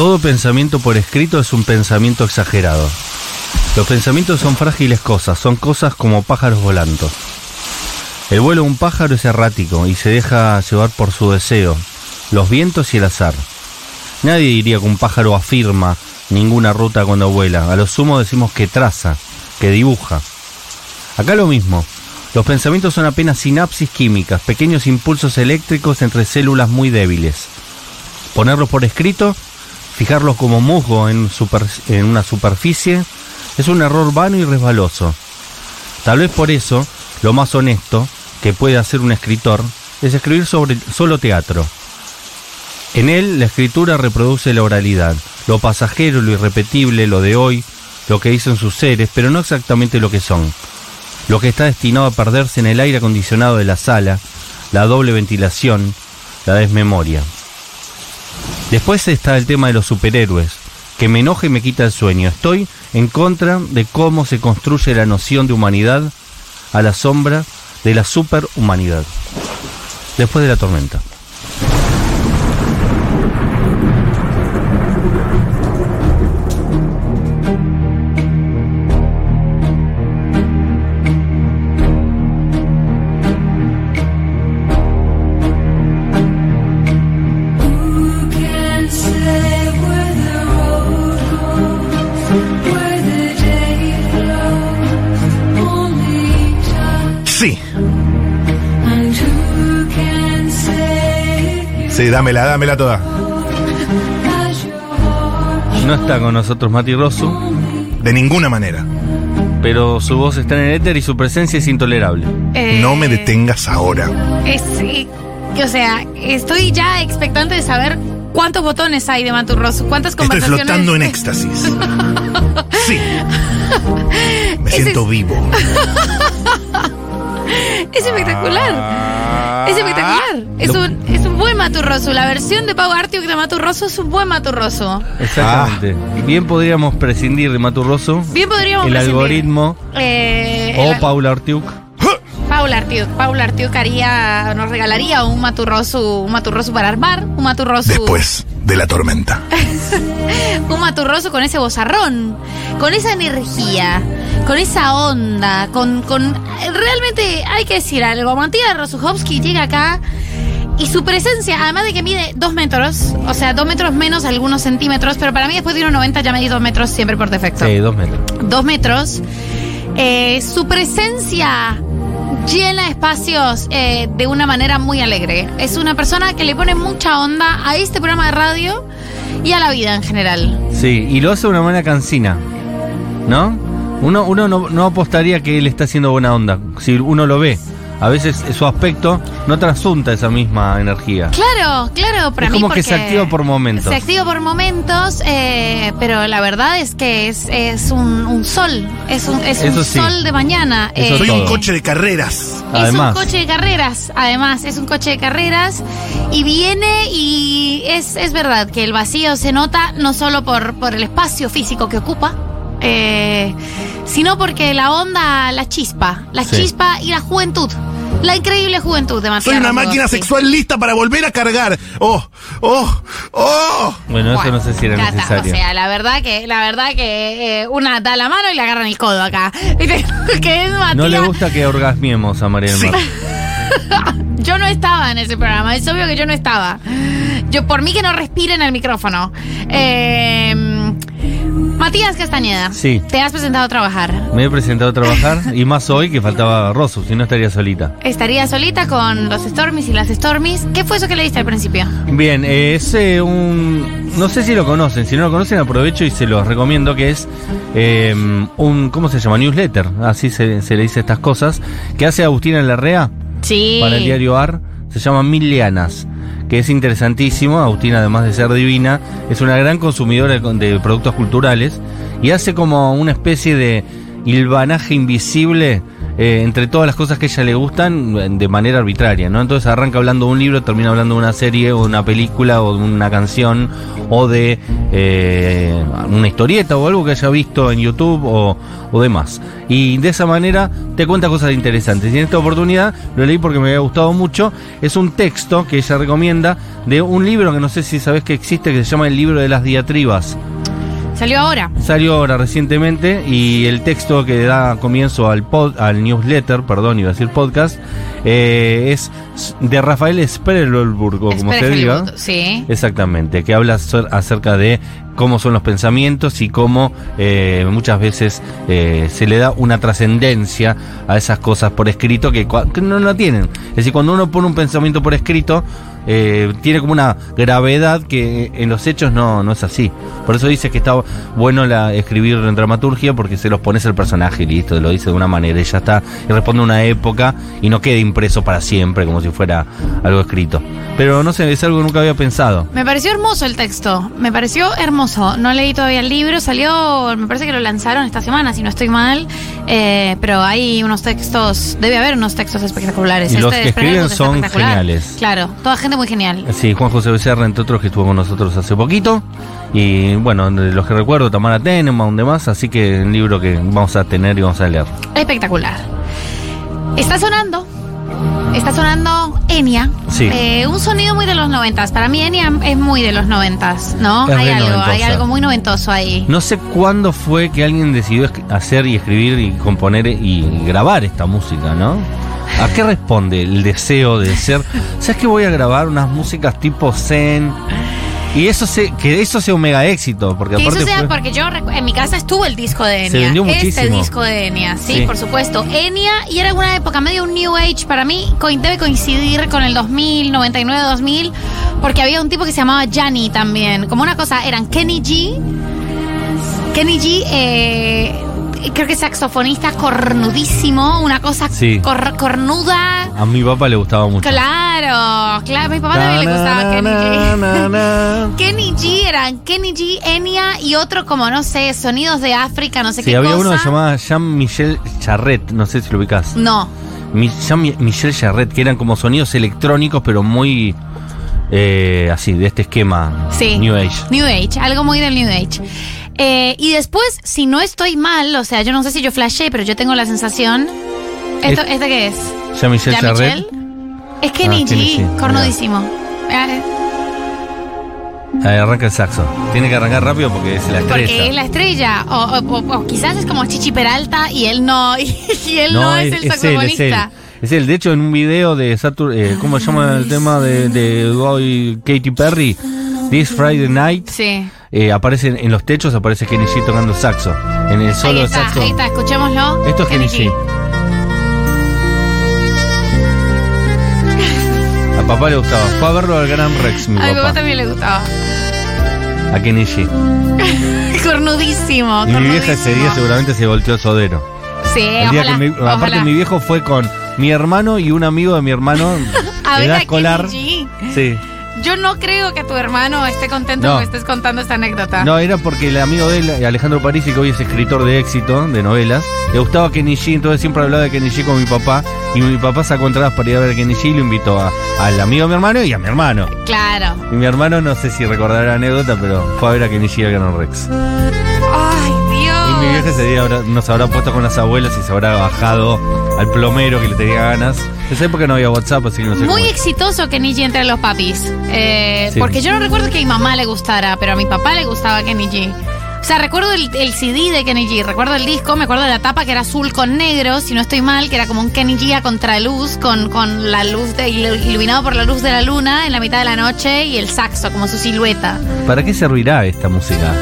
Todo pensamiento por escrito es un pensamiento exagerado. Los pensamientos son frágiles cosas, son cosas como pájaros volando. El vuelo de un pájaro es errático y se deja llevar por su deseo, los vientos y el azar. Nadie diría que un pájaro afirma ninguna ruta cuando vuela. A lo sumo decimos que traza, que dibuja. Acá lo mismo. Los pensamientos son apenas sinapsis químicas, pequeños impulsos eléctricos entre células muy débiles. Ponerlos por escrito, fijarlos como musgo en, en una superficie, es un error vano y resbaloso. Tal vez por eso, lo más honesto que puede hacer un escritor es escribir sobre solo teatro. En él la escritura reproduce la oralidad, lo pasajero, lo irrepetible, lo de hoy, lo que dicen sus seres, pero no exactamente lo que son. Lo que está destinado a perderse en el aire acondicionado de la sala, la doble ventilación, la desmemoria. Después está el tema de los superhéroes, que me enoja y me quita el sueño. Estoy en contra de cómo se construye la noción de humanidad a la sombra de la superhumanidad. Después de la tormenta. Dámela, dámela toda. No está con nosotros Mati Rosso. De ninguna manera. Pero su voz está en el éter y su presencia es intolerable. Eh, no me detengas ahora. Es, o sea, estoy ya expectante de saber cuántos botones hay de Maturroso, cuántas conversaciones. Estoy flotando en éxtasis. sí. Me siento vivo. es espectacular. Es espectacular. Es un, es maturroso. La versión de Pau Artiuk de Maturroso es un buen maturroso. Exactamente. Ah. Bien podríamos prescindir de Maturroso. Bien podríamos El algoritmo. Eh, o Paula Artiuk. Paula Artiuk. Paula Artiuk haría, nos regalaría un maturroso, un maturroso para armar, un maturroso. Después de la tormenta. un maturroso con ese bozarrón, con esa energía, con esa onda, con, con realmente hay que decir algo. Matías Rosuchowski llega acá y su presencia, además de que mide dos metros, o sea, dos metros menos algunos centímetros, pero para mí después de 1,90 ya medí dos metros siempre por defecto. Sí, dos metros. Dos metros. Eh, su presencia llena espacios eh, de una manera muy alegre. Es una persona que le pone mucha onda a este programa de radio y a la vida en general. Sí, y lo hace de una manera cansina, ¿no? Uno, uno no, no apostaría que él está haciendo buena onda, si uno lo ve a veces su aspecto no trasunta esa misma energía. Claro, claro, para es como que se activa por momentos. Se activa por momentos, eh, pero la verdad es que es, es un, sol, es un, es un sol de mañana. Eh, Soy un coche de carreras. Es un coche de carreras, además, es un coche de carreras y viene y es, es verdad que el vacío se nota no solo por, por el espacio físico que ocupa, eh, sino porque la onda, la chispa, la chispa y la juventud. La increíble juventud de Matías. Soy una máquina sexual lista para volver a cargar. Oh, oh, oh. Bueno, eso no sé si era necesario. O sea, la verdad que, la verdad que eh, una da la mano y le agarran el codo acá. que es No le gusta que orgasmiemos a María del Mar. yo no estaba en ese programa, es obvio que yo no estaba. Yo, por mí que no respiren el micrófono. Eh, Matías Castañeda. Sí. Te has presentado a trabajar. Me he presentado a trabajar y más hoy que faltaba Rosso, si no estaría solita. Estaría solita con los Stormies y las Stormies. ¿Qué fue eso que leíste al principio? Bien, es eh, un. No sé si lo conocen, si no lo conocen aprovecho y se los recomiendo que es eh, un. ¿Cómo se llama? Newsletter, así se, le dice estas cosas, que hace Agustina Larrea. Sí. Para el diario AR. Se llama Mil Lianas que es interesantísimo. Agustina, además de ser divina, es una gran consumidora de productos culturales y hace como una especie de hilvanaje invisible eh, entre todas las cosas que ella le gustan de manera arbitraria, ¿no? Entonces arranca hablando de un libro, termina hablando de una serie o de una película o de una canción o de eh, una historieta o algo que haya visto en YouTube o, o demás. Y de esa manera te cuenta cosas interesantes. Y en esta oportunidad lo leí porque me había gustado mucho. Es un texto que ella recomienda de un libro que no sé si sabes que existe, que se llama El libro de las diatribas. Salió ahora. Salió ahora recientemente y el texto que da comienzo al pod, al newsletter, perdón, iba a decir podcast, eh, es de Rafael Sprelburg, o como se diga. Sí. Exactamente, que habla acer- acerca de cómo son los pensamientos y cómo eh, muchas veces eh, se le da una trascendencia a esas cosas por escrito que no la tienen. Es decir, cuando uno pone un pensamiento por escrito, eh, tiene como una gravedad que en los hechos no, no es así. Por eso dice que está bueno la, escribir en dramaturgia porque se los pones al personaje y listo, lo dice de una manera y ya está, y responde a una época y no queda impreso para siempre como si fuera algo escrito. Pero no sé, es algo que nunca había pensado. Me pareció hermoso el texto, me pareció hermoso. No leí todavía el libro, salió, me parece que lo lanzaron esta semana, si no estoy mal. Eh, pero hay unos textos, debe haber unos textos espectaculares. Y los Este que escriben son geniales. Claro, toda gente muy genial. Sí, Juan José Becerra, entre otros, que estuvo con nosotros hace poquito. Y bueno, de los que recuerdo, Tamara Tenenbaum, demás. Así que un libro que vamos a tener y vamos a leer. Espectacular. Está sonando. Está sonando Enya. Sí. Eh, un sonido muy de los noventas. Para mí Enya es muy de los noventas, ¿no? Es hay algo, noventosa. hay algo muy noventoso ahí. No sé cuándo fue que alguien decidió hacer y escribir y componer y grabar esta música, ¿no? ¿A qué responde el deseo de ser? ¿Sabes que voy a grabar unas músicas tipo Zen? Y eso se, que eso sea un mega éxito, porque Que eso sea fue- porque yo en mi casa estuvo el disco de Enya. Se vendió Este muchísimo. disco de Enya, sí, Sí. por supuesto. Enya, y era una época medio un New Age para mí, debe coincidir con el 2000, 99, 2000, porque había un tipo que se llamaba Gianni también. Como una cosa, eran Kenny G. Kenny G, eh, creo que saxofonista cornudísimo, una cosa Sí. cor- cornuda. a mi papá le gustaba mucho. Claro, claro, a mi papá también le gustaba Kenny G. Kenny G eran Kenny G, Enya y otro como, no sé, sonidos de África, no sé Sí, qué había cosa. uno que se llamaba Jean-Michel Charret, no sé si lo ubicás. No, Mi- Jean-Michel Charret, que eran como sonidos electrónicos, pero muy eh, así, de este esquema sí. New Age. New Age, algo muy del New Age. Eh, y después, si no estoy mal, o sea, yo no sé si yo flashé, pero yo tengo la sensación. ¿Esto, Es- ¿Este qué es? ¿Ya Charret. Michelle? Es Kenny Ah, G, cornudísimo. Ahí arranca el saxo. Tiene que arrancar rápido porque es la estrella. Porque es la estrella. O, o- o- o quizás es como Chichi Peralta y él no, y él no, es, el él, es saxofonista. él. Es él. De hecho, en un video de Saturn, eh, ¿cómo se llama el tema de, de Katy Perry? This Friday Night. Sí. Eh, aparece en los techos, aparece Kenny G tocando saxo. En el solo ahí de está, saxo. ahí está, escuchémoslo. Esto es Kenny G. A papá le gustaba. Fue a verlo al Gran Rex, mi A mi papá papá. también le gustaba. A Kenny G. Cornudísimo. Y mi vieja ese día seguramente se volteó sodero. Sí, El día que mi- aparte ojalá. mi viejo fue con mi hermano y un amigo de mi hermano A de ver edad a escolar. Kenny G. Sí. Yo no creo que tu hermano esté contento No. que estés contando esta anécdota. No, era porque el amigo de él, Alejandro Parisi, que hoy es escritor de éxito, de novelas, le gustaba G, entonces siempre hablaba de G con mi papá, y mi papá sacó entradas para ir a ver a G y lo invitó a- al amigo de mi hermano y a mi hermano. Claro. Y mi hermano, no sé si recordará la anécdota, pero fue a ver a G al Gran Rex. Ay, mi vieja ese día habrá- nos habrá puesto con las abuelas y se habrá bajado al plomero que le tenía ganas. En esa época no había WhatsApp, así que no sé Muy cómo- exitoso Kenny G entre los papis. Eh, Sí. Porque yo no recuerdo que a mi mamá le gustara, pero a mi papá le gustaba Kenny G. O sea, recuerdo el, el CD de Kenny G, recuerdo el disco, me acuerdo de la tapa que era azul con negro, si no estoy mal, que era como un Kenny G a contraluz, con, con la luz de, iluminado por la luz de la luna en la mitad de la noche y el saxo como su silueta. ¿Para qué servirá esta música?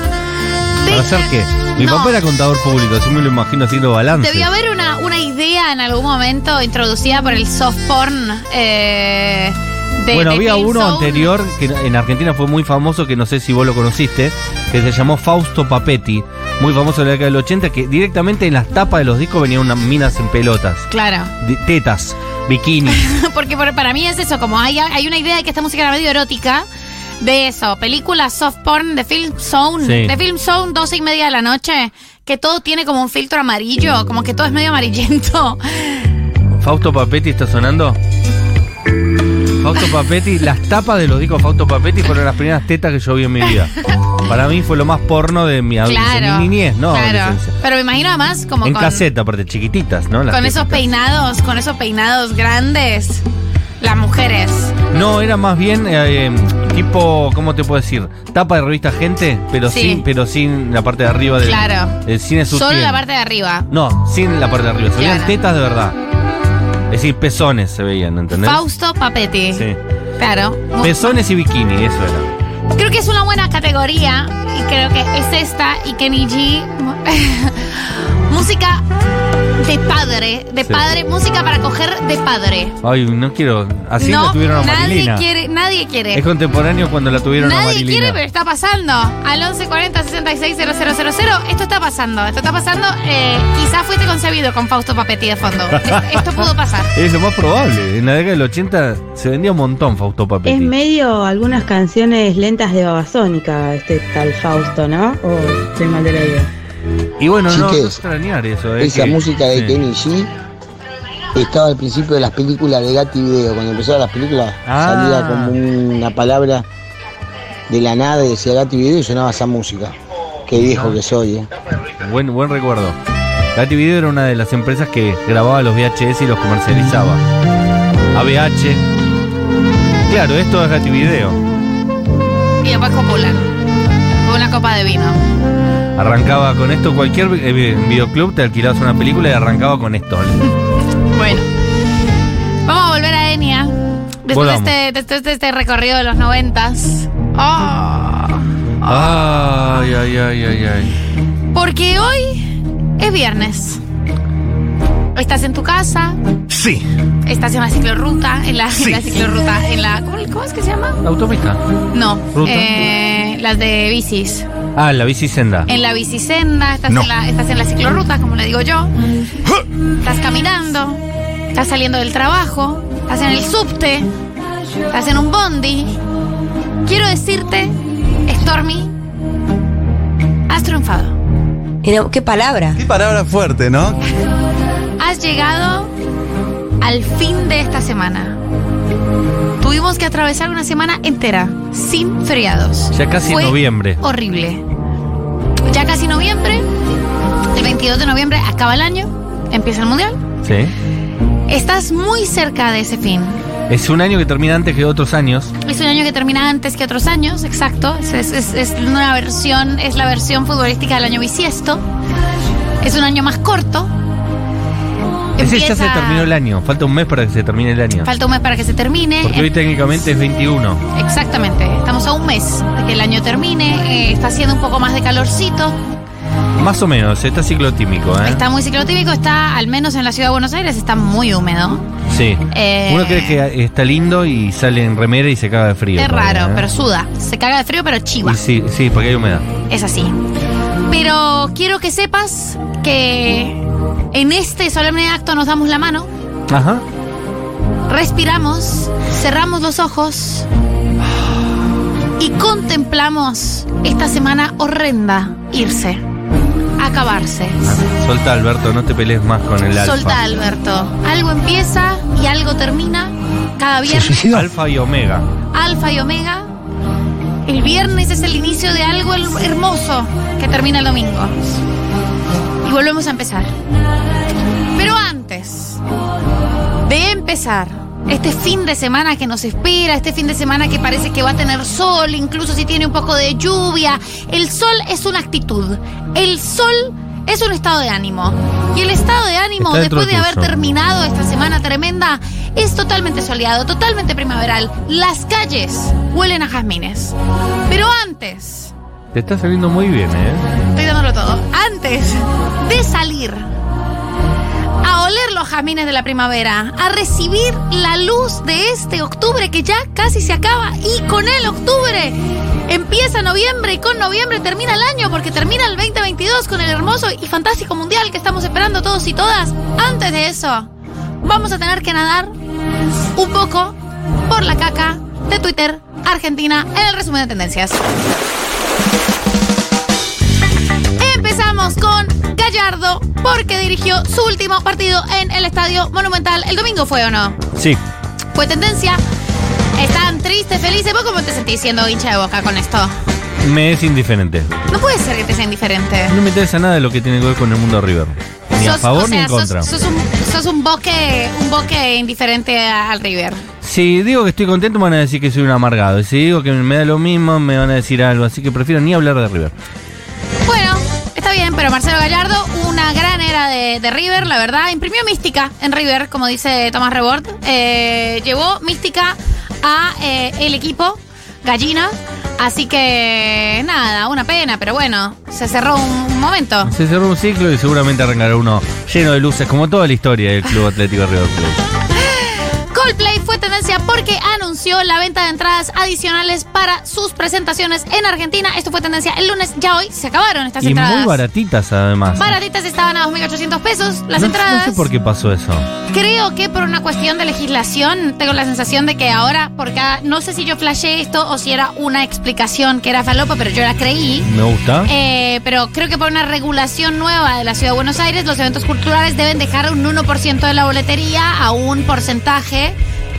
¿Para hacer qué? Mi No. papá era contador público, así me lo imagino haciendo balance. Debió haber una, una idea en algún momento introducida por el soft porn. eh, de, bueno, de había Film uno Zone. anterior que en Argentina fue muy famoso, que no sé si vos lo conociste, que se llamó Fausto Papetti, muy famoso de la década del 80, que directamente en las tapas de los discos venían unas minas en pelotas, Claro. de- tetas, bikini. Porque por- para mí es eso, como hay, hay una idea de que esta música era medio erótica. De eso, película soft porn de Film Zone. Sí. De Film Zone, 12 y media de la noche. que todo tiene como un filtro amarillo, como que todo es medio amarillento. Fausto Papetti está sonando. Fausto Papetti, las tapas de los discos Fausto Papetti fueron las primeras tetas que yo vi en mi vida. Para mí fue lo más porno de mi, Claro. mi niñez, ¿no? claro. Pero me imagino además como En con, caseta, aparte, chiquititas, ¿no? Las con esos peinados, con esos peinados grandes. Las mujeres. No, era más bien eh, tipo, ¿cómo te puedo decir? Tapa de revista Gente, pero Sí. sin pero sin la parte de arriba del Claro. el cine Solo sutil. la parte de arriba. No, sin la parte de arriba. Se veían Claro. tetas de verdad. Es decir, pezones se veían, ¿entendés? Fausto Papetti. Sí. Claro. Mu- Pezones y bikini, eso era. Creo que es una buena categoría y creo que es esta y Kenny G. música de padre, de Sí. padre, música para coger de padre. Ay, no quiero. Así no, la tuvieron a nadie Marilina. quiere, nadie quiere. Es contemporáneo cuando la tuvieron a Nadie Marilina. quiere, pero está pasando. Al 1140 660000. Esto está pasando. Esto está pasando. Eh, quizás fuiste concebido con Fausto Papetti de fondo. Es- Esto pudo pasar. Es lo más probable. En la década del 80 se vendía un montón Fausto Es Papetti. medio algunas canciones lentas de Babasónica, este tal Fausto, ¿no? O estoy mal de la idea. Y bueno, no, no extrañar eso. es Esa que- música de sí. Kenny G estaba al principio de las películas de Gatti Video. Cuando empezaron las películas Ah. salía como una palabra de la nada y decía Gatti Video y sonaba esa música. Qué viejo que soy, eh. Buen, buen recuerdo. Gatti Video era una de las empresas que grababa los VHS y los comercializaba. ABH. Claro, esto es Gatti Video. Y después copulan. Con una copa de vino. Arrancaba con esto, cualquier eh, videoclub te alquilabas una película y arrancaba con esto. Bueno. Vamos a volver a Enya. Después de este, después de este recorrido de los noventas. Oh. Ay, ay, ay, ay, ay. Porque hoy es viernes. Estás en tu casa, Sí. estás en la ciclorruta, en la, en Sí. la ciclorruta, en la. ¿cómo, cómo es que se llama? Autopista. No. ¿Ruta? eh, las de bicis. Ah, la bicisenda. En la bicisenda, estás, No. en la, estás en la ciclorruta, como le digo yo. Estás caminando, estás saliendo del trabajo, estás en el subte, estás en un bondi. Quiero decirte, Stormy, has triunfado. Pero, ¿Qué palabra? Qué palabra fuerte, ¿no? Has llegado al fin de esta semana. Tuvimos que atravesar una semana entera, sin feriados. Ya casi Fue noviembre. Horrible. Ya casi noviembre. El 22 de noviembre acaba el año. Empieza el mundial. Sí. Estás muy cerca de ese fin. Es un año que termina antes que otros años. Es un año que termina antes que otros años, exacto. Es, es- es- una versión, es la versión futbolística del año bisiesto. Es un año más corto. Ese ya se terminó el año. Falta un mes para que se termine el año. Falta un mes para que se termine. Porque hoy técnicamente es 21. Exactamente. Estamos a un mes de que el año termine. eh, está haciendo un poco más de calorcito. Más o menos, está ciclotímico, ¿eh? Está muy ciclotímico. Está, al menos en la ciudad de Buenos Aires, está muy húmedo. Sí. Eh, Uno cree que está lindo y sale en remera y se caga de frío. Es raro, ¿eh? pero suda. Se caga de frío, pero chiva. Y sí, sí, porque hay humedad. Es así. Pero quiero que sepas que en este solemne acto nos damos la mano, Ajá. respiramos, cerramos los ojos y contemplamos esta semana horrenda irse, acabarse. Solta, Alberto, no te pelees más con el alfa. Solta, Alberto. Algo empieza y algo termina. Cada viernes, Alfa y Omega. alfa y omega. El viernes es el inicio de algo her- hermoso que termina el domingo. Y volvemos a empezar. Pero antes de empezar este fin de semana que nos espera, este fin de semana que parece que va a tener sol, incluso si tiene un poco de lluvia, el sol es una actitud. El sol es un estado de ánimo. Y el estado de ánimo, después de haber terminado esta semana tremenda, es totalmente soleado, totalmente primaveral. Las calles huelen a jazmines. Pero antes, Te está saliendo muy bien, ¿eh? estoy dándolo todo, antes de salir a oler los jazmines de la primavera, a recibir la luz de este octubre que ya casi se acaba y con el octubre empieza noviembre y con noviembre termina el año porque termina el 2022 con el hermoso y fantástico mundial que estamos esperando todos y todas. Antes de eso, vamos a tener que nadar un poco por la caca de Twitter Argentina en el resumen de tendencias. Gallardo porque dirigió su último partido en el Estadio Monumental. ¿El domingo fue o no? Sí. Fue tendencia. Están tristes, felices. ¿Vos cómo te sentís siendo hincha de boca con esto? Me es indiferente. No puede ser que te sea indiferente. No me interesa nada de lo que tiene que ver con el mundo River. Ni a favor o sea, ni en sos- contra. Sos, un, sos un boque, un boque indiferente a- al River. Si digo que estoy contento, me van a decir que soy un amargado. Y si digo que me da lo mismo, me van a decir algo. Así que prefiero ni hablar de River. Bien, pero Marcelo Gallardo, una gran era de, de River, la verdad. Imprimió mística en River, como dice Tomás Rebord. Eh, llevó mística a eh, el equipo, Gallina. Así que nada, una pena, pero bueno, se cerró un, momento. Se cerró un ciclo y seguramente arrancará uno lleno de luces, como toda la historia del Club Atlético River Plate. Coldplay fue tendencia porque anunció la venta de entradas adicionales para sus presentaciones en Argentina. Esto fue tendencia el lunes, ya hoy se acabaron estas Y entradas. muy baratitas además. Baratitas estaban a 2.800 pesos las no, entradas. no sé por qué pasó eso. Creo que por una cuestión de legislación, tengo la sensación de que ahora, por cada, no sé si yo flashé esto o si era una explicación que era falopa, pero yo la creí. Me gusta. Eh, pero creo que por una regulación nueva de la ciudad de Buenos Aires, los eventos culturales deben dejar un 1% de la boletería a un porcentaje.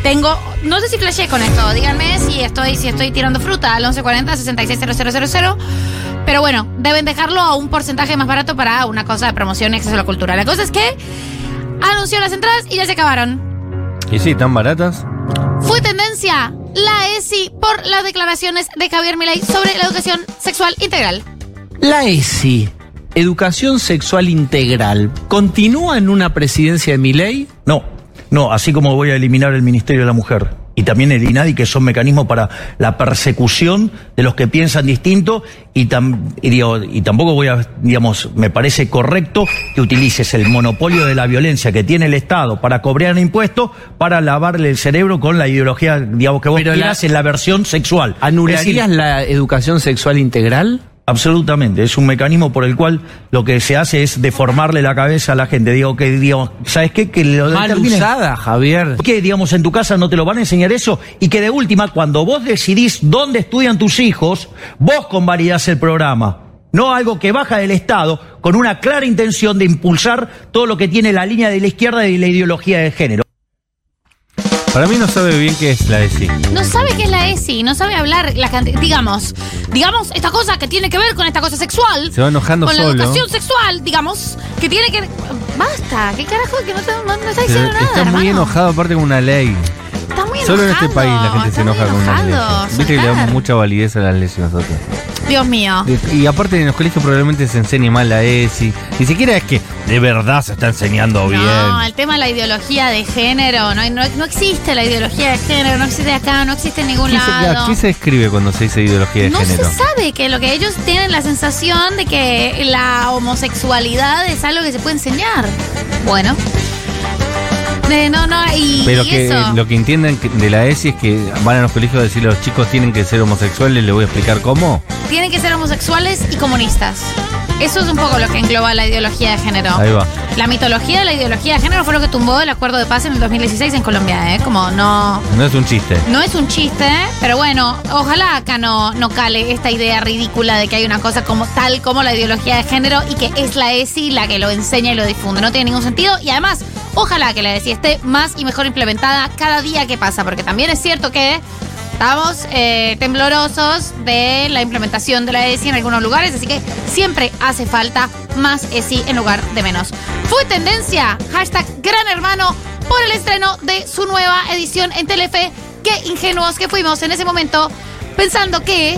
Tengo, no sé si flashé con esto, díganme si estoy, si estoy tirando fruta al 1140 660000. Pero bueno, deben dejarlo a un porcentaje más barato para una cosa de promoción y acceso a la cultura. La cosa es que anunció las entradas y ya se acabaron. Y sí, tan baratas. Fue tendencia la ESI por las declaraciones de Javier Milei sobre la educación sexual integral. La ESI, Educación Sexual Integral, ¿continúa en una presidencia de Milei? No, no, así como voy a eliminar el Ministerio de la Mujer y también el INADI, que son mecanismos para la persecución de los que piensan distinto, y, tam- y, digo, y tampoco voy a, digamos, me parece correcto que utilices el monopolio de la violencia que tiene el Estado para cobrar impuestos para lavarle el cerebro con la ideología, digamos, que vos Pero la- quieras en la versión sexual. ¿Anularías decir, la educación sexual integral? Absolutamente, es un mecanismo por el cual lo que se hace es deformarle la cabeza a la gente. Digo que, digamos, ¿sabes qué? Que lo Mal determine- usada, Javier. que, digamos, en tu casa no te lo van a enseñar eso y que de última, cuando vos decidís dónde estudian tus hijos, vos convalidás el programa. No algo que baja del Estado con una clara intención de impulsar todo lo que tiene la línea de la izquierda y la ideología de género. Para mí no sabe bien qué es la ESI. No sabe qué es la ESI, no sabe hablar la canti- digamos, digamos esta cosa que tiene que ver con esta cosa sexual. Se va enojando con solo. la educación sexual, digamos, que tiene que basta, qué carajo que no, te- no- no está Se- diciendo nada, está muy hermano. enojado aparte con una ley. Solo en este país la gente se enoja con enojado, leyes. Viste que le damos mucha validez a las leyes nosotros. Dios mío. Y, aparte en los colegios probablemente se enseñe mal la ESI. Ni siquiera es que de verdad se está enseñando bien. No, el tema de la ideología de género, no, no, no existe la ideología de género, no existe acá, no existe en ningún ¿Qué se, lado. ¿Qué se escribe cuando se dice ideología de No género? se sabe que lo que ellos tienen la sensación de que la homosexualidad es algo que se puede enseñar. Bueno. Eh, no, no, y, Pero y que eso. lo que entienden de la ESI es que van a los colegios a decir los chicos tienen que ser homosexuales, les voy a explicar cómo. Tienen que ser homosexuales y comunistas. Eso es un poco lo que engloba la ideología de género. Ahí va. La mitología de la ideología de género fue lo que tumbó el acuerdo de paz en el 2016 en Colombia, ¿eh? Como no. No es un chiste. No es un chiste, pero bueno, ojalá acá no, no cale esta idea ridícula de que hay una cosa como tal como la ideología de género y que es la ESI la que lo enseña y lo difunde. No tiene ningún sentido y además, ojalá que la ESI esté más y mejor implementada cada día que pasa, porque también es cierto que estamos eh, temblorosos de la implementación de la ESI en algunos lugares, así que siempre hace falta más ESI en lugar de menos. Fue tendencia, hashtag Gran Hermano, por el estreno de su nueva edición en Telefe. Qué ingenuos que fuimos en ese momento, pensando que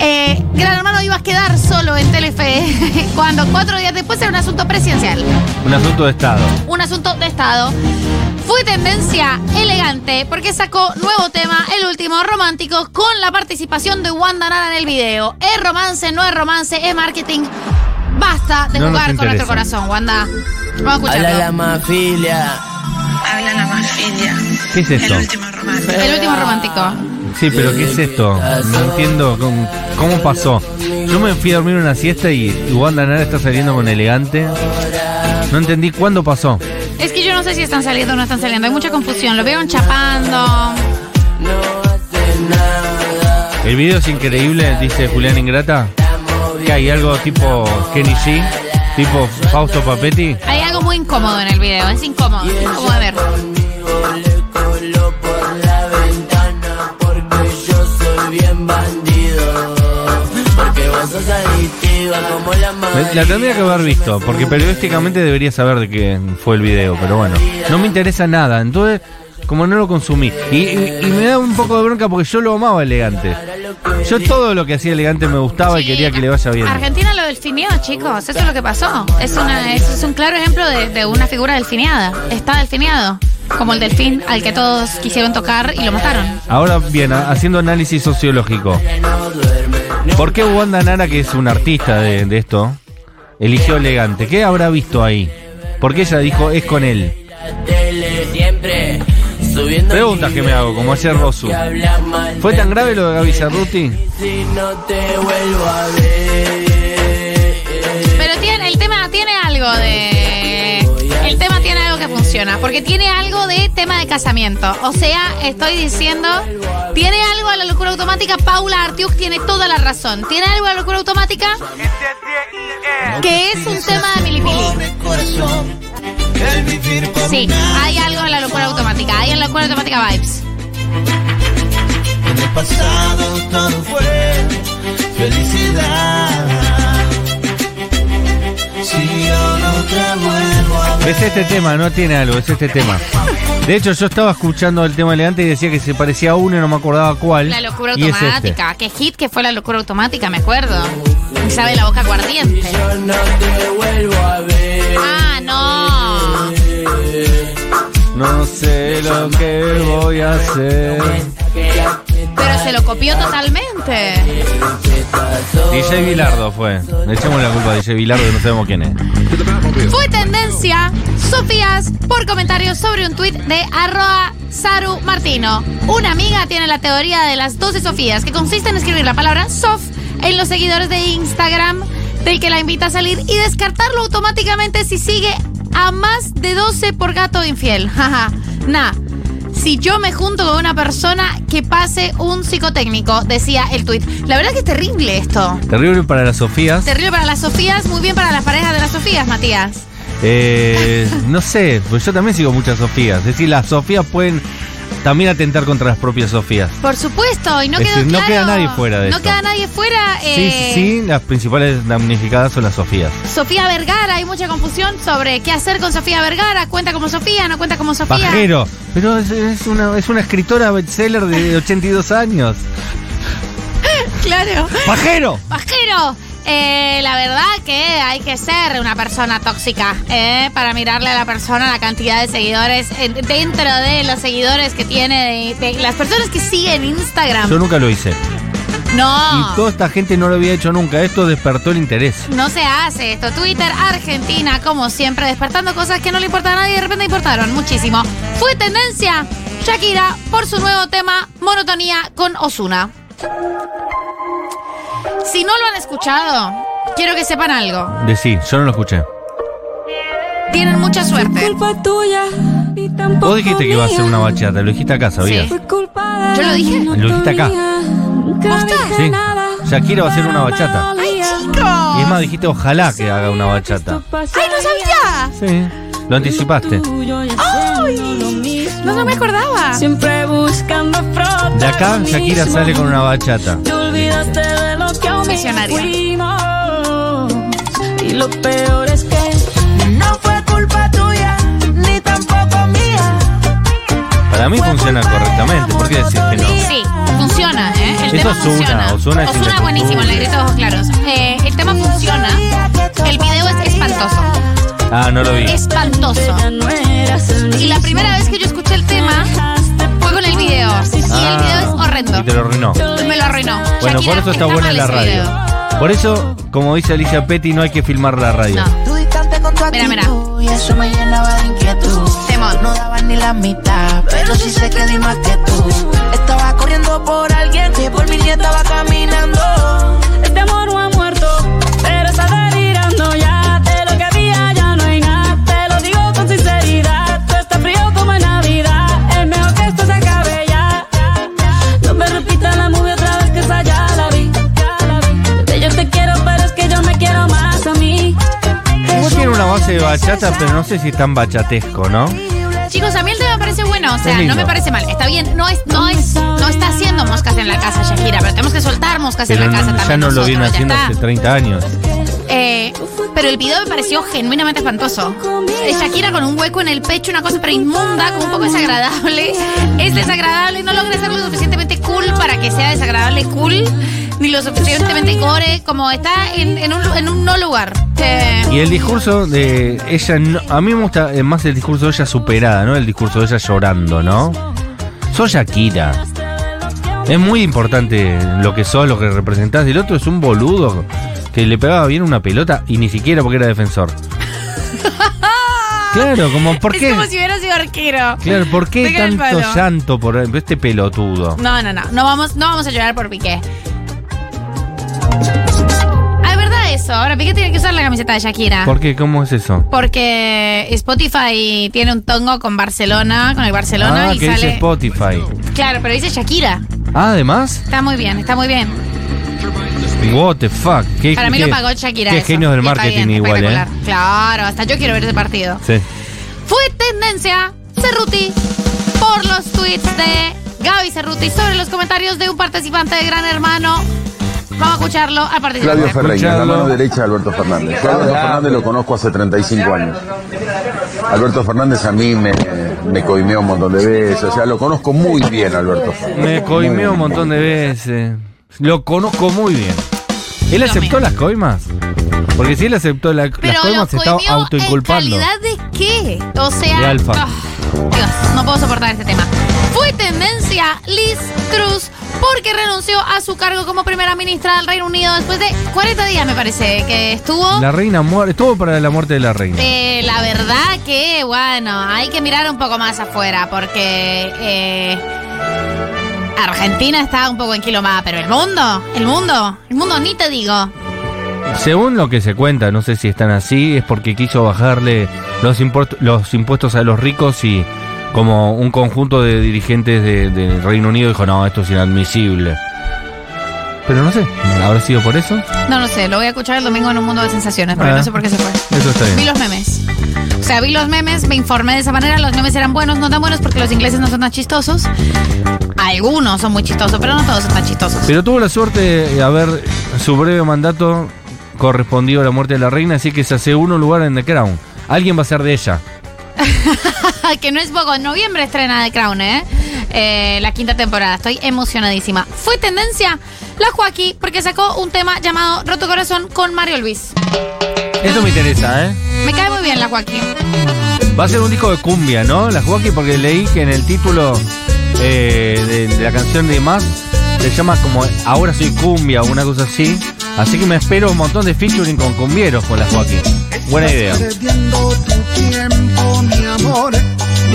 eh, Gran Hermano iba a quedar solo en Telefe, cuando cuatro días después era un asunto presidencial, Un asunto de Estado. un asunto de Estado. Fue tendencia elegante porque sacó nuevo tema, el último romántico, con la participación de Wanda Nara en el video. Es romance, no es romance, es marketing. Basta de No jugar con nuestro corazón, Wanda. Vamos a escucharlo. mafilia. Habla la mafilia. ¿Qué es esto? El último romance. El último romántico. Sí, pero ¿qué es esto? No entiendo cómo, cómo pasó. Yo me fui a dormir una siesta y, y Wanda Nara está saliendo con elegante. No entendí cuándo pasó. Es que yo no sé si están saliendo o no están saliendo. Hay mucha confusión. Lo veo chapando. El video es increíble, dice Julián Ingrata. Que hay algo tipo Kenny G. Tipo Fausto Papetti. Hay algo muy incómodo en el video, es incómodo, es incómodo de ver. La tendría que haber visto, porque periodísticamente debería saber de qué fue el video, pero bueno, no me interesa nada, entonces como no lo consumí. Y, y- y me da un poco de bronca porque yo lo amaba elegante. Yo todo lo que hacía elegante me gustaba y quería que le vaya bien. Argentina lo delfinió, chicos. Eso es lo que pasó. Es, una, es, es un claro ejemplo de, de una figura delfiniada. Está delfiniado. Como el delfín al que todos quisieron tocar y lo mataron. Ahora bien, ha- haciendo análisis sociológico. ¿Por qué Wanda Nara, que es un artista de, de esto, eligió elegante? ¿Qué habrá visto ahí? Porque ella dijo, es con él. Preguntas que me hago, como ayer Rosu. ¿Fue tan grave lo de Gaby Cerruti? Pero tiene, el tema tiene algo de. El tema que funciona. Porque tiene algo de tema de casamiento. O sea, estoy diciendo. Tiene algo a la locura automática. Paula Artiuk tiene toda la razón. Tiene algo a la locura automática. Que es un tema de milipili. Sí, hay algo en la locura automática. Hay en la locura automática vibes. En el pasado todo fue felicidad. Si yo no te vuelvo a ver. Es este tema, no tiene algo, es este tema. De hecho, yo estaba escuchando el tema elegante y decía que se parecía a uno y no me acordaba cuál. La locura y es este. automática. Qué hit que fue la locura automática, me acuerdo. Me sabe la boca aguardiente. Ah, no. No sé lo que voy a hacer. Pero se lo copió totalmente. DJ Bilardo fue. Le echamos la culpa a DJ Bilardo que no sabemos quién es. Fue tendencia Sofías por comentarios sobre un tuit de arroba Saru Martino. Una amiga tiene la teoría de las 12 Sofías, que consiste en escribir la palabra Sof en los seguidores de Instagram del que la invita a salir y descartarlo automáticamente si sigue a más de 12 por gato infiel. Jaja. Nah. Si yo me junto con una persona que pase un psicotécnico, decía el tuit. La verdad que es terrible esto. Terrible para las Sofías. Terrible para las Sofías, muy bien para las parejas de las Sofías, Matías. Eh, no sé, pues yo también sigo muchas Sofías. Es decir, las Sofías pueden también atentar contra las propias Sofías. Por supuesto, y no quedó decir, no claro. queda nadie fuera de No esto. queda nadie fuera. Sí, eh, sí, las principales damnificadas son las Sofías. Sofía Vergara, hay mucha confusión sobre qué hacer con Sofía Vergara. ¿Cuenta como Sofía? ¿No cuenta como Sofía? Pajero. Pero es, es una, es una escritora bestseller de 82 años. Claro. ¡Pajero! Pajero. Eh, la verdad que hay que ser una persona tóxica eh, para mirarle a la persona la cantidad de seguidores eh, dentro de los seguidores que tiene, de, de las personas que siguen Instagram. Yo nunca lo hice. No. Y toda esta gente no lo había hecho nunca. Esto despertó el interés. No se hace esto. Twitter, Argentina, como siempre, despertando cosas que no le importan a nadie y de repente importaron muchísimo. Fue tendencia Shakira por su nuevo tema Monotonía con Osuna. Si no lo han escuchado, quiero que sepan algo. De sí, yo no lo escuché. Tienen mucha suerte. Vos dijiste que iba a ser una bachata, lo dijiste acá, ¿sabías? Sí. ¿Yo lo dije? Lo dijiste acá. ¿Posta? Sí. Shakira va a hacer una bachata. ¡Ay, Y es chicos! más, dijiste ojalá que haga una bachata. ¡Ay, no sabía! Sí. Lo anticipaste. ¡Ay! No, no me acordaba. Siempre buscando De acá Shakira sale con una bachata. Fuimos. Y lo peor es que no fue culpa tuya, ni tampoco mía. Para mí funciona correctamente. ¿Por qué decís que no? Sí, funciona, ¿eh? El Es tema Ozuna, funciona. Ozuna es Ozuna buenísimo, el negrito de ojos claros. Eh, el tema funciona. El video es espantoso. Ah, no lo vi. Espantoso. Y la primera vez que yo escuché el tema el video. Y el video es horrendo. Y te lo arruinó. Me lo arruinó. Bueno, por eso está buena la radio. video. Por eso, como dice Alicia Petty, no hay que filmar la radio. No. Tú distante con tu Mira, mira. actitud Y eso me llenaba de inquietud Temón. No daba ni la mitad Pero sí sé que di más que tú Estaba corriendo por alguien Que por mí ni estaba caminando Este amor no ha muerto, de bachata, pero no sé si es tan bachatesco, ¿no? Chicos, a mí el tema me parece bueno, o sea, no me parece mal. Está bien, no es, no es, no está haciendo moscas en la casa, Shakira, pero tenemos que soltar moscas Pero en la no- casa ya también. no lo viene haciendo ya hace está. 30 años. Eh, pero el video me pareció genuinamente espantoso. Eh, Shakira con un hueco en el pecho, una cosa pero inmunda, como un poco desagradable. Es desagradable, no logra ser lo suficientemente cool para que sea desagradable cool, ni lo suficientemente core, como está en, en un, en un no lugar. Eh, Y el discurso de ella, no- a mí me gusta eh, más el discurso de ella superada, ¿no? El discurso de ella llorando, ¿no? Soy Shakira. Es muy importante lo que sos, lo que representás. El otro es un boludo que le pegaba bien una pelota y ni siquiera porque era defensor. Claro, como ¿por es qué? como si hubiera sido arquero. Claro, ¿por qué Pega tanto llanto por este pelotudo? No, no, no. No vamos, no vamos a llorar por Piqué. Eso. Ahora Piqué tiene que usar la camiseta de Shakira. ¿Por qué? ¿Cómo es eso? Porque Spotify tiene un tongo con Barcelona, con el Barcelona ah, y que dice sale. Spotify. Claro, pero dice Shakira. Ah, además, Está muy bien, está muy bien. what the fuck. ¿Qué, Para mí qué- lo pagó Shakira. Qué eso. genios del Y marketing bien, igual, ¿eh? Claro, hasta yo quiero ver ese partido. Sí. Fue tendencia Cerruti por los tweets de Gaby Cerruti sobre los comentarios de un participante de Gran Hermano. Vamos a escucharlo al participante. Claudio Ferreira, la mano derecha de Alberto Fernández. Yo a Alberto Fernández lo conozco hace 35 años. Alberto Fernández a mí me, me coimeó un montón de veces, o sea, lo conozco muy bien, Alberto Fernández. Me coimeó un montón de veces. Lo conozco muy bien. ¿Él aceptó las coimas? Porque si él aceptó la- las Pero coimas, se está coimió ¿En autoinculpando. calidad de qué? O sea. De alfa. ah, Dios, no puedo soportar este tema. Fue tendencia Liz Cruz porque renunció a su cargo como primera ministra del Reino Unido después de 40 días, me parece, que estuvo. La reina muere. Estuvo para la muerte de la reina. Eh, la verdad que, bueno, hay que mirar un poco más afuera porque eh, Argentina está un poco enquilomada, pero el mundo, el mundo, el mundo ni te digo. Según lo que se cuenta, no sé si están así, es porque quiso bajarle los, impuestos los impuestos a los ricos y como un conjunto de dirigentes de- del Reino Unido dijo, no, esto es inadmisible. Pero no sé, ¿habrá sido por eso? No lo sé, lo voy a escuchar el domingo en un mundo de sensaciones, porque Ah. no sé por qué se fue. Eso está Vi bien. los memes. O sea, vi los memes, me informé de esa manera. Los memes eran buenos, no tan buenos porque los ingleses no son tan chistosos. Algunos son muy chistosos, pero no todos son tan chistosos. Pero tuvo la suerte de haber su breve mandato correspondido a la muerte de la reina, así que se hace uno lugar en The Crown. Alguien va a ser de ella. que no es poco. En noviembre estrena The Crown, ¿eh? Eh, La quinta temporada. Estoy emocionadísima. Fue tendencia la Joaquí porque sacó un tema llamado Roto Corazón con Mario Luis. Esto me interesa, ¿eh? Me cae muy bien la Joaquín. Va a ser un disco de cumbia, ¿no? La Joaquín, porque leí que en el título eh, de, de la canción de Más se llama como Ahora soy cumbia o una cosa así. Así que me espero un montón de featuring con cumbieros con la Joaquín. Buena idea. Perdiendo tu tiempo, mi amor,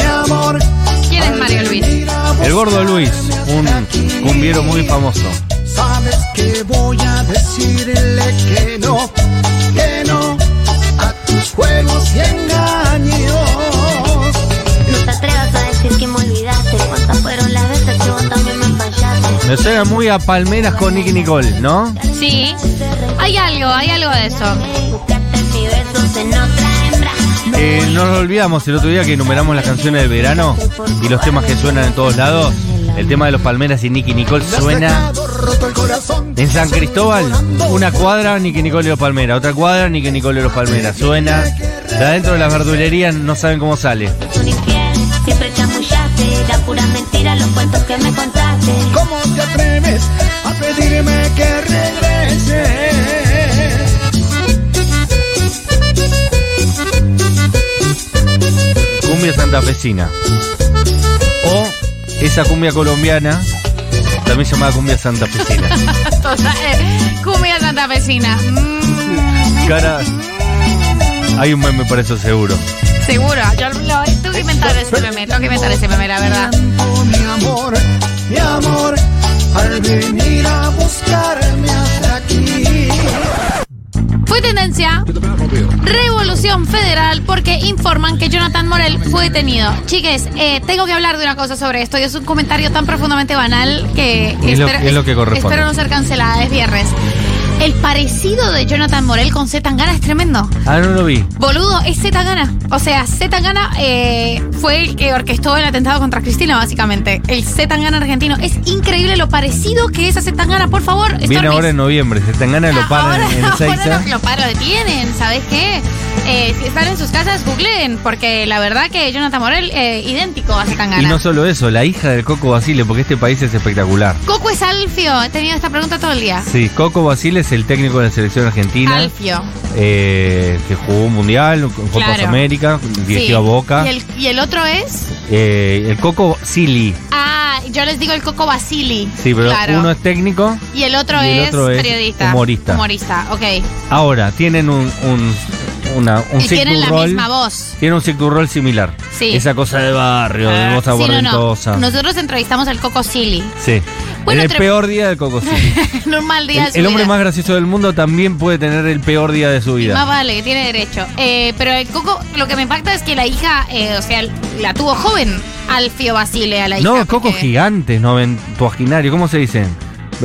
amor. ¿Quién es Mario Luis? El gordo Luis, un cumbiero muy famoso. Sabes que voy a decirle que no, que no a tus juegos y engaños. No te atrevas a decir que me olvidaste. ¿Cuántas fueron las veces que vos también me fallaste? Me suena muy a Palmeras con Nicky Nicole, ¿no? Sí. Hay algo, hay algo de eso. Eh, no nos olvidamos el otro día que enumeramos las canciones del verano y los temas que suenan en todos lados. El tema de los Palmeras y Nicky Nicole suena en San Cristóbal. Una cuadra, Nicky Nicole y los Palmeras. Otra cuadra, Nicky Nicole y los Palmeras. Suena. De adentro de las verdulerías no saben cómo sale. Un infiel, siempre chamullaste. Era pura mentira los cuentos que me contaste. ¿Cómo te atreves a pedirme que regrese? Cumbia santafesina. O esa cumbia colombiana, también llamada cumbia santafesina. Eh, cumbia santafesina. Mm, Cara. Hay un meme para eso seguro. seguro. Yo lo, tengo que inventar ese meme. Tengo que inventar ese meme, la verdad. Mi amor, mi amor, al venir a buscarme. Fue tendencia Revolución Federal porque informan que Jonathan Morel fue detenido. Chiques, eh, tengo que hablar de una cosa sobre esto y es un comentario tan profundamente banal que Es lo- es lo que espero no ser cancelada, es viernes. El parecido de Jonathan Morel con Z Tangana es tremendo. Ah, no lo vi. Boludo, es Z Tangana. O sea, Z Tangana eh, fue el que orquestó el atentado contra Cristina, básicamente. El Z Tangana argentino. Es increíble lo parecido que es a Z Tangana. Por favor, Viene Stormis. ahora en noviembre. Se tan ganas lo paran Ahora, en ahora lo, lo paro detienen, ¿sabes qué? Eh, si están en sus casas, googleen, porque la verdad que Jonathan Morel, eh, idéntico a Y Zetangana. no solo eso, la hija del Coco Basile, porque este país es espectacular. Coco es Alfio, he tenido esta pregunta todo el día. Sí, Coco Basile es el técnico de la selección argentina. Alfio. eh, que jugó un mundial, con Copas Claro. América, dirigió Sí. a Boca. ¿Y el, y el otro es? Eh, el Coco Sili. Ah, yo les digo el Coco Basili. Sí, pero Claro. uno es técnico. Y el otro, y el es, otro es periodista. humorista. Humorista, ok. Ahora, tienen un, un, una, un y tienen la misma voz. Tienen un rol similar. Sí. Esa cosa de barrio, de voz Sí, no, no. aguardentosa. Nosotros entrevistamos al Coco Silly. Sí. Bueno, en el peor día del Coco Sili. en un mal día el de su el hombre vida. más gracioso del mundo también puede tener el peor día de su vida. Más vale, que tiene derecho. Eh, pero el Coco, lo que me impacta es que la hija, eh, o sea, la tuvo joven, Alfio Basile, a la hija. no, Coco porque- gigante, noventuaginario, ¿cómo se dice?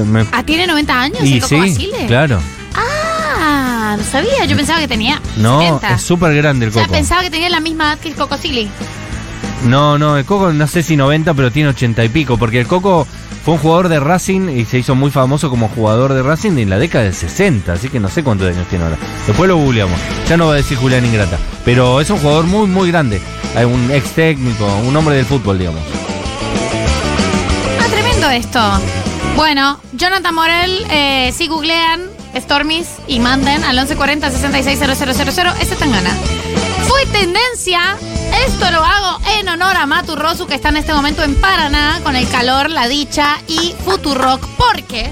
Me- Ah, tiene 90 años y el Coco sí, Basile. claro. Ah, no sabía. Yo pensaba que tenía No, 70. es súper grande el o sea, Coco. pensaba que tenía la misma edad que el Coco Silly. No, no, el Coco no sé si 90, pero tiene 80 y pico, porque el Coco fue un jugador de Racing y se hizo muy famoso como jugador de Racing en la década del 60, así que no sé cuántos años tiene ahora. Después lo googleamos. Ya no va a decir Julián Ingrata, pero es un jugador muy, muy grande. Un ex técnico, un hombre del fútbol, digamos. Ah, tremendo esto. Bueno, Jonathan Morel, eh, si googlean Stormis y manden al 1140 660000, ese tan gana. Fue tendencia. Esto lo hago en honor a Matu Rosu, que está en este momento en Paraná con el calor, la dicha y Futurock, porque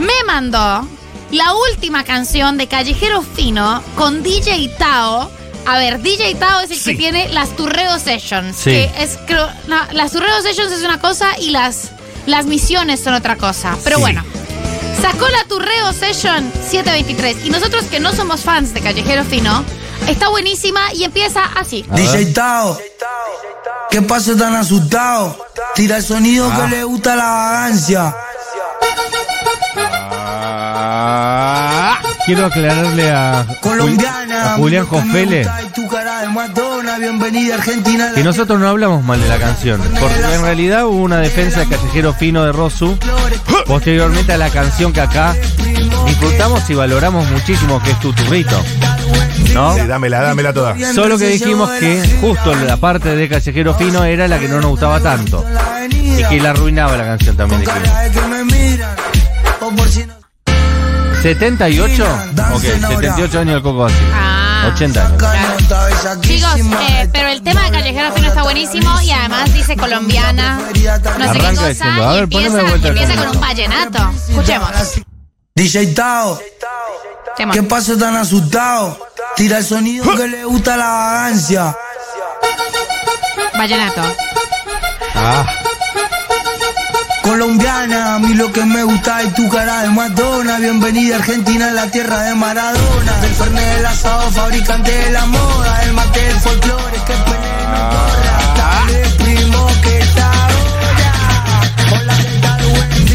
me mandó la última canción de Callejero Fino con DJ Tao. A ver, DJ Tao es el que tiene las Turreo Sessions. Sí. Que es, creo, no, las Turreo Sessions es una cosa y las, las misiones son otra cosa. Pero Sí. bueno, sacó la Turreo Session 723. Y nosotros que no somos fans de Callejero Fino, está buenísima y empieza así. DJ Tao, ¿qué pasa tan asustado? Tira el sonido Ah. que le gusta la vagancia. Quiero aclararle a, Colombiana, a Julián Jofele que nosotros no hablamos mal de la canción, porque en realidad hubo una defensa de Callejero Fino de Rosu posteriormente a la canción que acá disfrutamos y valoramos muchísimo, que es Tuturrito. ¿No? Sí, dámela, dámela toda. Solo que dijimos que justo la parte de Callejero Fino era la que no nos gustaba tanto. Y que la arruinaba la canción también dijimos. que me miran, o por si no 78, ok, 78 años el Coco así. Ah. 80 años. Chicos, eh, pero el tema de Callejero Fino está buenísimo y además dice colombiana, no sé qué cosa, diciendo, a y ver, poneme empieza, empieza con un vallenato. Escuchemos. DJ Tao. ¿qué pasa tan asustado? Tira el sonido que le gusta la vagancia. Vallenato. Ah, Colombiana, a mí lo que me gusta es tu cara de Madonna. Bienvenida a Argentina, la tierra de Maradona. Del Fernet del asado, fabricante de la moda. El mate del folclore que pelea y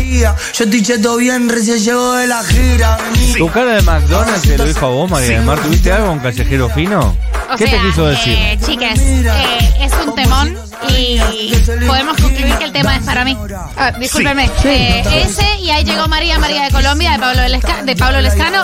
día. Yo estoy cheto bien, recién llego de la gira. ¿Tu cara de McDonald's te lo dijo a vos, María del Mar? ¿Tuviste algo con Callejero Fino? O ¿Qué sea, te quiso decir? eh, chiques, eh, es un temón y podemos concluir que el tema es para mí. Ah, discúlpenme. Eh, ese y ahí llegó María, María de Colombia, de Pablo, Lesca- de Pablo Lescano.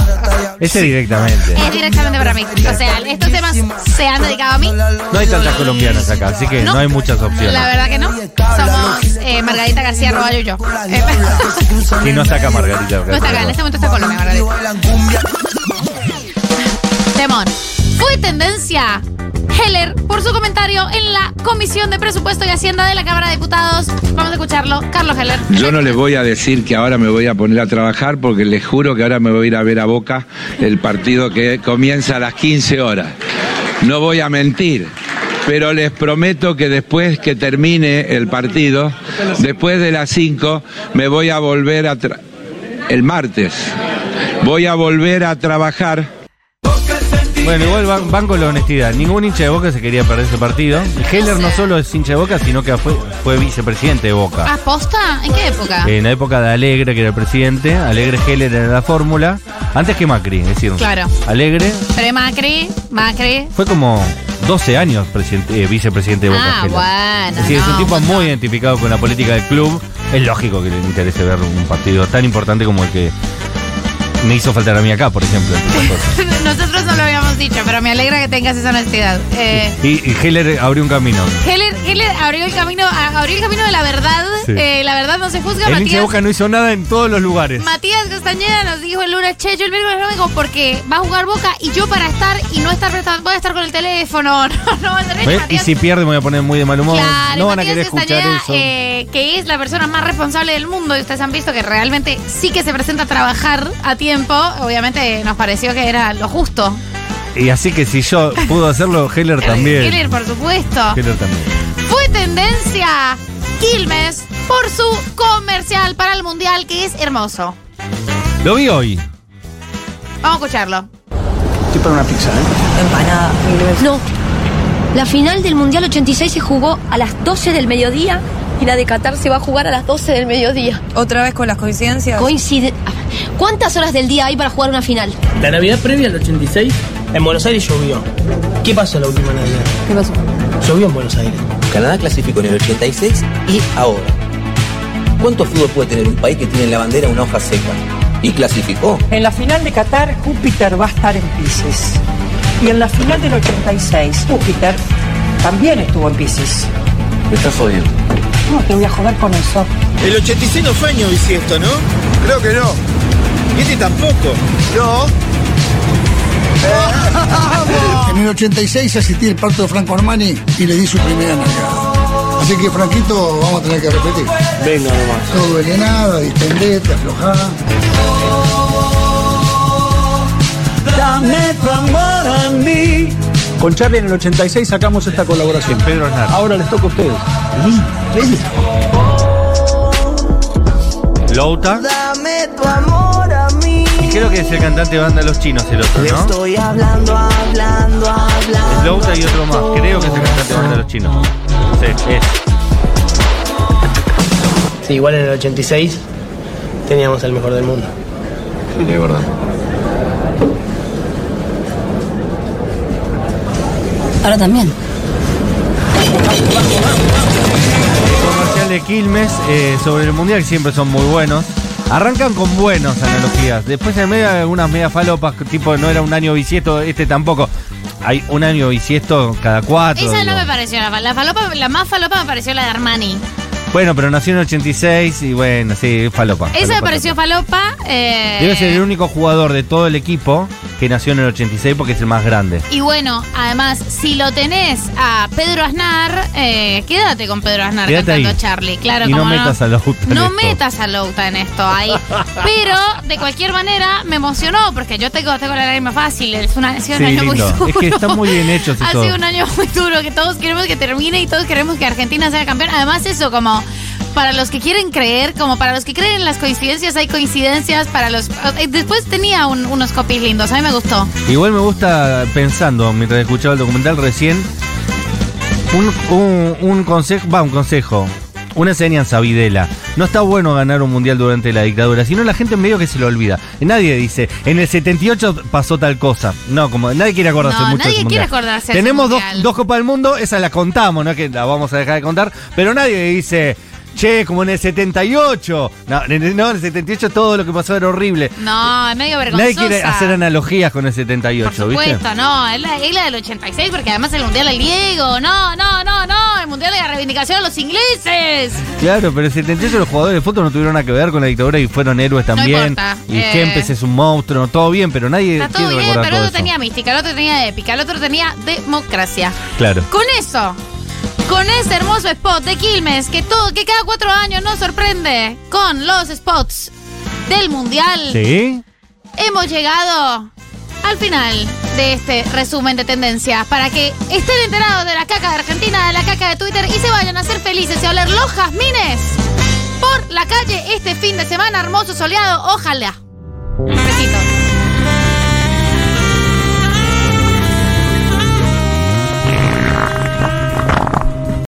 Ese directamente. Es directamente para mí. O sea, estos temas se han dedicado a mí. No hay tantas colombianas acá, así que no, No. hay muchas opciones. La verdad que no. Somos eh, Margarita García Roballo y yo. Y no está acá Margarita. no está acá, en este momento está Colombia, Margarita. Temón. Fue tendencia Heller por su comentario en la Comisión de Presupuesto y Hacienda de la Cámara de Diputados. Vamos a escucharlo. Carlos Heller. Yo no les voy a decir que ahora me voy a poner a trabajar porque les juro que ahora me voy a ir a ver a Boca el partido que comienza a las 15 horas. No voy a mentir. Pero les prometo que después que termine el partido, después de las 5, me voy a volver a... el martes. Voy a volver a trabajar Bueno, igual ban- banco la honestidad. Ningún hincha de Boca se quería perder ese partido. Y Heller no solo es hincha de Boca, sino que fue, fue vicepresidente de Boca. ¿Aposta? ¿En qué época? En la época de Alegre, que era el presidente, Alegre Heller era la fórmula, antes que Macri, es decir, Claro. Alegre Pero Macri, Macri. fue como 12 años presidente- eh, vicepresidente de Boca. Ah, Heller. bueno. Es decir, es un tipo muy identificado con la política del club. Es lógico que le interese ver un partido tan importante como el que me hizo faltar a mí acá, por ejemplo. Nosotros no lo habíamos dicho, pero me alegra que tengas esa honestidad. Eh, Y, y Heller abrió un camino. Heller, Heller abrió el camino, a- abrió el camino de la verdad. Sí. Eh, la verdad no se juzga, El Matías. Boca no hizo nada en todos los lugares. Matías Castañeda nos dijo el lunes, che, yo el miércoles no vengo porque va a jugar Boca y yo para estar y no estar voy a estar con el teléfono. No, no a. Y si pierde me voy a poner muy de mal humor. Claro, no van a Matías querer escuchar eso. eh, que es la persona más responsable del mundo y ustedes han visto que realmente sí que se presenta a trabajar a tiempo. Obviamente nos pareció que era lo justo. Y así que si yo pudo hacerlo, Heller también. Heller, por supuesto. Heller también. Fue tendencia Quilmes por su comercial para el Mundial, que es hermoso. Lo vi hoy. Vamos a escucharlo. Estoy para una pizza, ¿eh? Empanada. No. La final del Mundial 86 se jugó a las 12 del mediodía y la de Qatar se va a jugar a las 12 del mediodía. ¿Otra vez con las coincidencias? Coincide. ¿Cuántas horas del día hay para jugar una final? La Navidad previa al 86, en Buenos Aires llovió. ¿Qué pasó la última Navidad? ¿Qué pasó? Llovió en Buenos Aires. Canadá clasificó en el 86 y ahora. ¿Cuánto fútbol puede tener un país que tiene en la bandera una hoja seca? Y clasificó. En la final de Qatar, Júpiter va a estar en Pisces. Y en la final del 86, Júpiter también estuvo en Pisces. Me estás jodiendo. No, te voy a joder con eso. El 86 no fue año bisiesto, ¿no? Creo que no. Y este tampoco. No. En el 86 asistí al parto de Franco Armani y le di su primera nalgada. Así que, Franquito, vamos a tener que repetir. Venga nomás. No duele nada, distendete, aflojá. Dame tu amor a mí. Con Charlie en el 86 sacamos esta colaboración. Pedro Aznar. Ahora les toca a ustedes. Louta. Dame tu amor a mí. Y creo que es el cantante de banda Los Chinos el otro, ¿no? estoy hablando, hablando, hablando. Es Louta y otro más. Creo que es el cantante de banda Los Chinos. Sí, es. Sí, igual en el 86 teníamos el mejor del mundo. Sí, es verdad. Ahora también. comercial de Quilmes eh, sobre el mundial que siempre son muy buenos. Arrancan con buenas analogías. Después en medio algunas media falopas, tipo no era un año bisiesto, este tampoco. Hay un año bisiesto cada cuatro. Esa no me pareció la, la falopa, la más falopa me pareció la de Armani. Bueno, pero nació en el 86 y bueno, sí, falopa. Esa me falopa, pareció falopa. eh, Debe ser el único jugador de todo el equipo que nació en el 86 porque es el más grande. Y bueno, además, si lo tenés a Pedro Aznar, eh, quédate con Pedro Aznar Quédate cantando ahí. Charlie. Claro, y no como metas a Louta en No esto. metas a Louta en esto ahí. Pero, de cualquier manera, me emocionó porque yo tengo, tengo la lágrima fácil. Es una, ha sido Sí, un año muy lindo. duro. Es que están muy bien hechos y Ha todo. sido un año muy duro que todos queremos que termine y todos queremos que Argentina sea campeón. Además, eso como para los que quieren creer, como para los que creen en las coincidencias, hay coincidencias. Para los eh, Después tenía un- unos copies lindos, a mí me gustó. Igual me gusta pensando, mientras escuchaba el documental recién, un, un, un consejo, va, un consejo, una enseñanza Videla. No está bueno ganar un mundial durante la dictadura, sino la gente medio que se lo olvida. Nadie dice, en el 78 pasó tal cosa. No, como nadie quiere acordarse No, mucho de nadie ese quiere mundial. acordarse Tenemos dos, dos Copas del Mundo, esas las contamos, no es que la vamos a dejar de contar, pero nadie dice... Che, como en el 78. No, en el, no, en el 78 todo lo que pasó era horrible. No, es medio vergonzosa. Nadie quiere hacer analogías con el 78, Por ¿viste? supuesto, no, es la, es la del 86, porque además el mundial del Diego. No, no, no, no, el mundial de la reivindicación de los ingleses. Claro, pero el 78 los jugadores de fútbol no tuvieron nada que ver con la dictadura y fueron héroes también. importa, y eh. Kempes es un monstruo, todo bien, pero nadie Está todo bien, pero el otro eso. tenía mística, el otro tenía épica, el otro tenía democracia. Claro. Con eso, con ese hermoso spot de Quilmes, que todo, que cada cuatro años nos sorprende con los spots del mundial. ¿Sí? hemos llegado al final de este resumen de tendencias para que estén enterados de la caca de Argentina, de la caca de Twitter y se vayan a ser felices y a oler los jazmines por la calle este fin de semana hermoso soleado. Ojalá. Un besito.